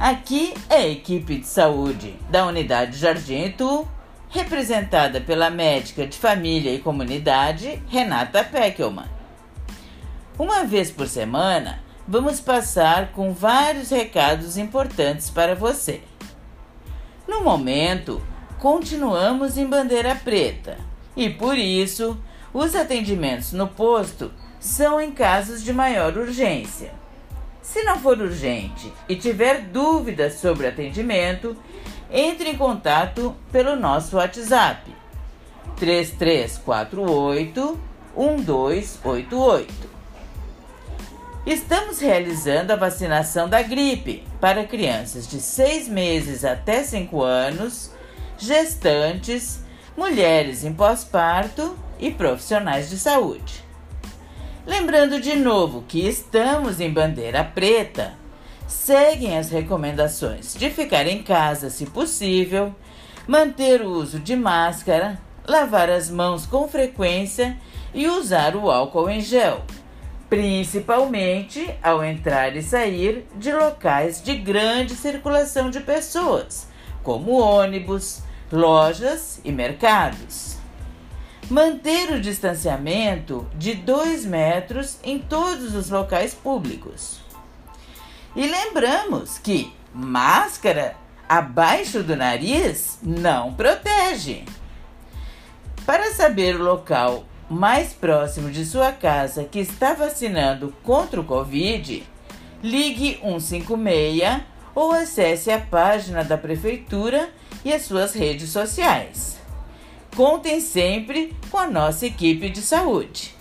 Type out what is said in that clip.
Aqui é a equipe de saúde da Unidade Jardim representada pela médica de família e comunidade Renata Peckelman. Uma vez por semana, vamos passar com vários recados importantes para você. No momento, continuamos em bandeira preta e por isso os atendimentos no posto são em casos de maior urgência. Se não for urgente e tiver dúvidas sobre atendimento, entre em contato pelo nosso WhatsApp 3348 1288. Estamos realizando a vacinação da gripe para crianças de 6 meses até 5 anos, gestantes, mulheres em pós-parto e profissionais de saúde. Lembrando de novo que estamos em bandeira preta, seguem as recomendações de ficar em casa se possível, manter o uso de máscara, lavar as mãos com frequência e usar o álcool em gel, principalmente ao entrar e sair de locais de grande circulação de pessoas, como ônibus, lojas e mercados manter o distanciamento de 2 metros em todos os locais públicos. E lembramos que máscara abaixo do nariz não protege. Para saber o local mais próximo de sua casa que está vacinando contra o Covid, ligue 156 ou acesse a página da Prefeitura e as suas redes sociais. Contem sempre com a nossa equipe de saúde.